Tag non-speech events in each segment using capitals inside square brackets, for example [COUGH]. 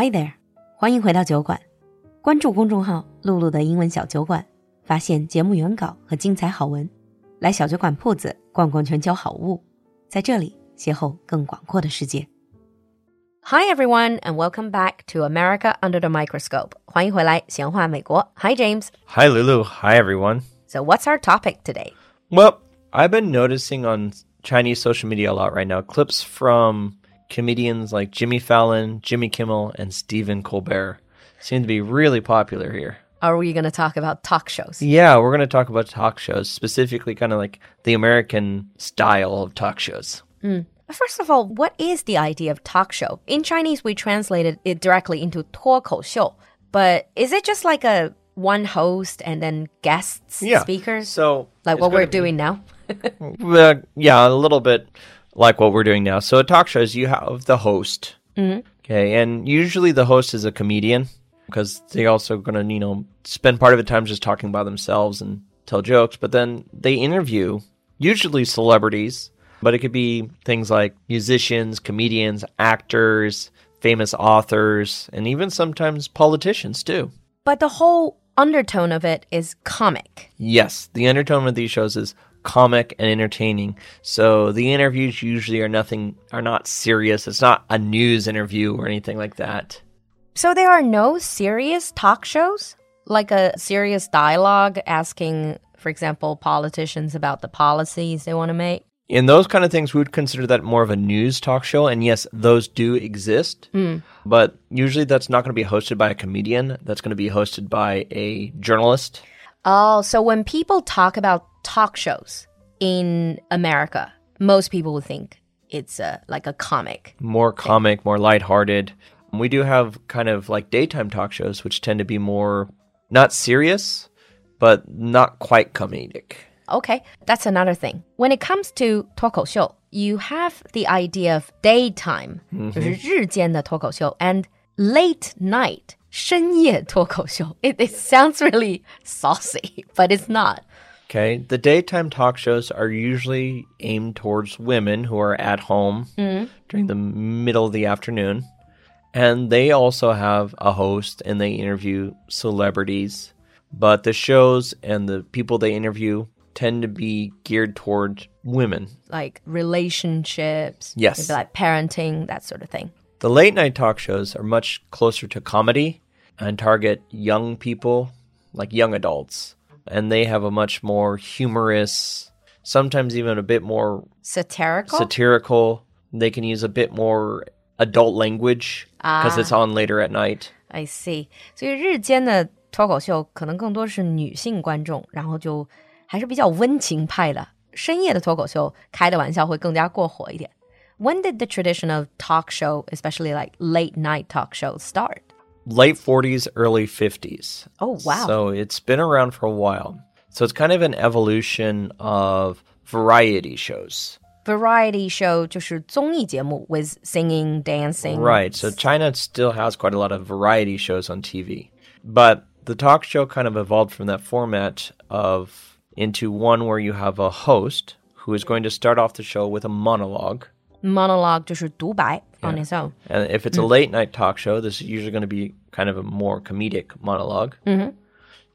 Hi there，欢迎回到酒馆，关注公众号“璐璐的英文小酒馆”，发现节目原稿和精彩好文。来小酒馆铺子逛逛全球好物，在这里邂逅更广阔的世界。Hi everyone and welcome back to America Under the Microscope. 欢迎回来，闲话美国。Hi James. Hi Lulu. Hi everyone. So what's our topic today? Well, I've been noticing on Chinese social media a lot right now clips from comedians like Jimmy Fallon, Jimmy Kimmel, and Stephen Colbert seem to be really popular here. Are we going to talk about talk shows? Yeah, we're going to talk about talk shows, specifically kind of like the American style of talk shows. Mm. First of all, what is the idea of talk show? In Chinese, we translated it directly into 脱口秀. But is it just like a one host and then guests, yeah. speakers? So, like what we're doing now? [LAUGHS] uh, yeah, a little bit like what we're doing now. So, a talk show is you have the host. Mm-hmm. Okay. And usually the host is a comedian because they also going to, you know, spend part of the time just talking about themselves and tell jokes. But then they interview usually celebrities but it could be things like musicians, comedians, actors, famous authors, and even sometimes politicians too. But the whole undertone of it is comic. Yes, the undertone of these shows is comic and entertaining. So the interviews usually are nothing are not serious. It's not a news interview or anything like that. So there are no serious talk shows? Like a serious dialogue asking, for example, politicians about the policies they want to make? in those kind of things, we would consider that more of a news talk show. And yes, those do exist. Mm. But usually that's not going to be hosted by a comedian. That's going to be hosted by a journalist. Oh, so when people talk about talk shows in America, most people would think it's a, like a comic. More comic, more lighthearted. We do have kind of like daytime talk shows, which tend to be more not serious, but not quite comedic. Okay, that's another thing. When it comes to 脱口秀, you have the idea of daytime, mm -hmm. and late night, 深夜脱口秀. It, it sounds really saucy, [LAUGHS] but it's not. Okay, the daytime talk shows are usually aimed towards women who are at home mm. during the middle of the afternoon. And they also have a host and they interview celebrities. But the shows and the people they interview tend to be geared toward women. Like relationships. Yes. like parenting, that sort of thing. The late night talk shows are much closer to comedy and target young people, like young adults. And they have a much more humorous, sometimes even a bit more satirical. Satirical. They can use a bit more adult language because ah. it's on later at night. I see. 所以日间的脱口秀可能更多是女性观众，然后就还是比较温情派的。深夜的脱口秀开的玩笑会更加过火一点。 When did the tradition of talk show, especially like late night talk shows, start? Late 40s, early 50s. Oh, wow. So it's been around for a while. So it's kind of an evolution of variety shows. Variety show 就是综艺节目 with singing, dancing. Right. So China still has quite a lot of variety shows on TV. But the talk show kind of evolved from that format of into one where you have a host who is going to start off the show with a monologue. Monologue 就是独白 on his own. And if it's a late night talk show, this is usually going to be kind of a more comedic monologue. Mm-hmm.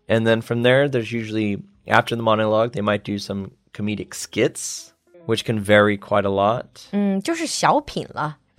And then from there, there's usually, after the monologue, they might do some comedic skits, which can vary quite a lot. Mm,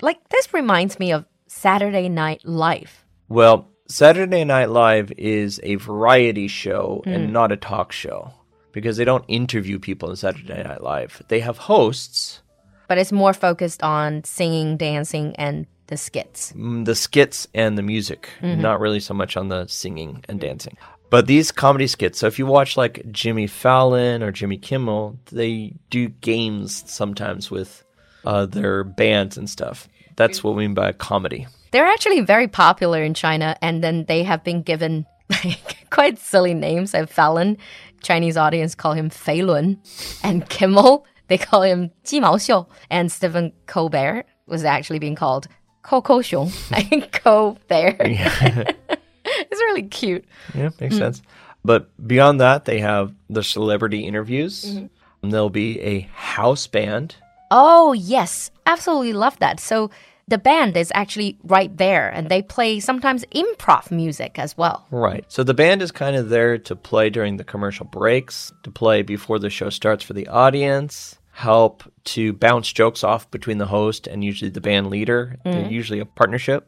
like, this reminds me of Saturday Night Live. Well, Saturday Night Live is a variety show mm. and not a talk show because they don't interview people in Saturday Night Live. They have hosts. but it's more focused on singing, dancing, and the skits. Mm, the skits and the music, mm-hmm. not really so much on the singing and dancing. But these comedy skits, so if you watch like Jimmy Fallon or Jimmy Kimmel, they do games sometimes with uh, their bands and stuff. That's what we mean by comedy. They're actually very popular in China, and then they have been given [LAUGHS] like quite silly names. Like Fallon Chinese audience call him Fei Lun, and Kimmel they call him Ji Mao Xiu, and Stephen Colbert was actually being called Coco Xiong, [LAUGHS] Colbert. [LAUGHS] It's really cute. Yeah, makes mm. sense. But beyond that, they have the celebrity interviews. Mm-hmm. There'll be a house band. Oh, yes. Absolutely love that. So the band is actually right there and they play sometimes improv music as well. Right. So the band is kind of there to play during the commercial breaks, to play before the show starts for the audience, help to bounce jokes off between the host and usually the band leader. They're usually a partnership.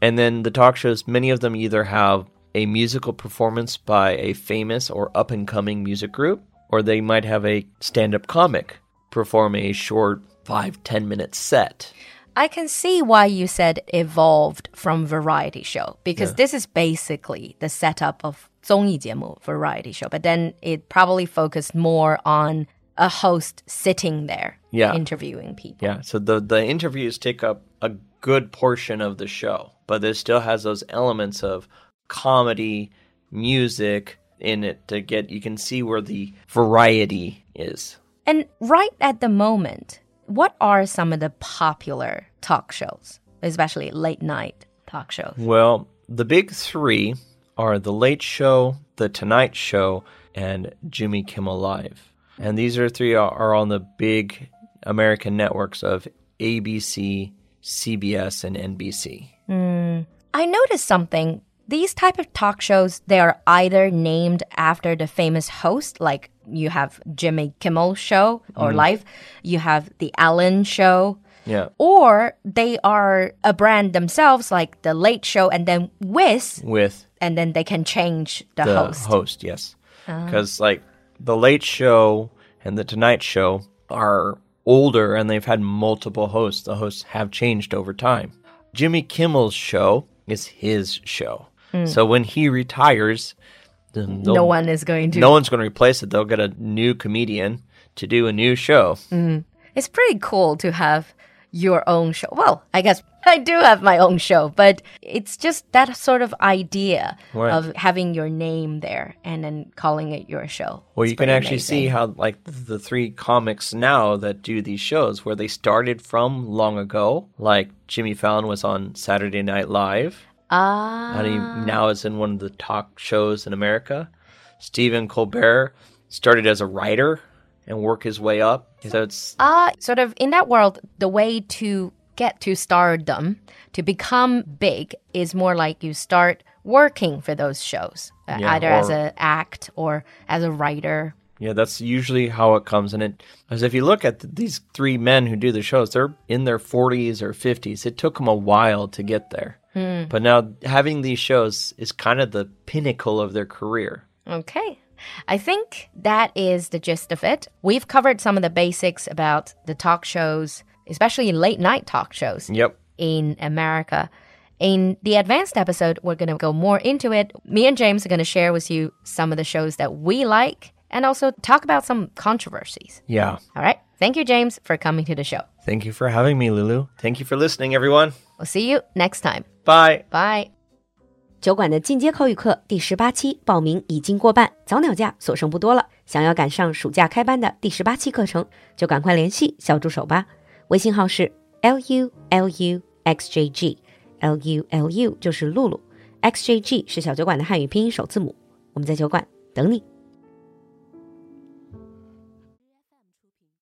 And then the talk shows, many of them either have a musical performance by a famous or up and coming music group, or they might have a stand up comic perform a short five, 10 minute set. I can see why you said evolved from variety show because Yeah. this is basically the setup of 综艺节目 variety show, but then it probably focused more on a host sitting there Yeah. interviewing people. Yeah, so the the interviews take up a good portion of the show, but it still has those elements of comedy, music in it to get you can see where the variety is. And right at the moment, what are some of the popular talk shows, especially late night talk shows? Well, the big 3 are The Late Show, The Tonight Show, and Jimmy Kimmel Live. And these are three are, are on the big American networks of ABC, CBS, and NBC. Hmm. I noticed something. These type of talk shows, they are either named after the famous host, like you have Jimmy Kimmel show or mm-hmm. live, you have the Ellen show, Yeah. or they are a brand themselves, like the Late Show, and then with, With and then they can change the, the host. host, yes. Uh-huh. Because like the Late Show and the Tonight Show are older and they've had multiple hosts. The hosts have changed over time. Jimmy Kimmel's show is his show. Hmm. So when he retires, no one is going to. no one's going to replace it. They'll get a new comedian to do a new show. Mm-hmm. It's pretty cool to have your own show. Well, I guess [LAUGHS] I do have my own show, but it's just that sort of idea Right. of having your name there and then calling it your show. Well, It's you can actually see how, like, the three comics now that do these shows, where they started from long ago, like Jimmy Fallon was on Saturday Night Live, Ah, and he now is in one of the talk shows in America. Stephen Colbert started as a writer and work his way up. So it's ah, sort of in that world, the way to get to stardom, to become big, is more like you start working for those shows, uh, Yeah, either as an act or as a writer. Yeah, that's usually how it comes. And it, as if you look at th- these three men who do the shows, they're in their 40s or 50s. It took them a while to get there. Hmm. But now having these shows is kind of the pinnacle of their career. Okay. I think that is the gist of it. We've covered some of the basics about the talk shows, especially late night talk shows Yep. in America. In the advanced episode, we're going to go more into it. Me and James are going to share with you some of the shows that we like and also talk about some controversies. Yeah. All right. Thank you, James, for coming to the show. Thank you for having me, Lulu. Thank you for listening, everyone. We'll see you next time. Bye. Bye. 酒馆的进阶口语课第十八期报名已经过半，早鸟价所剩不多了。想要赶上暑假开班的第十八期课程，就赶快联系小助手吧。微信号是 l u l u x j g，l u l u 就是露露，x j g 是小酒馆的汉语拼音首字母。我们在酒馆等你。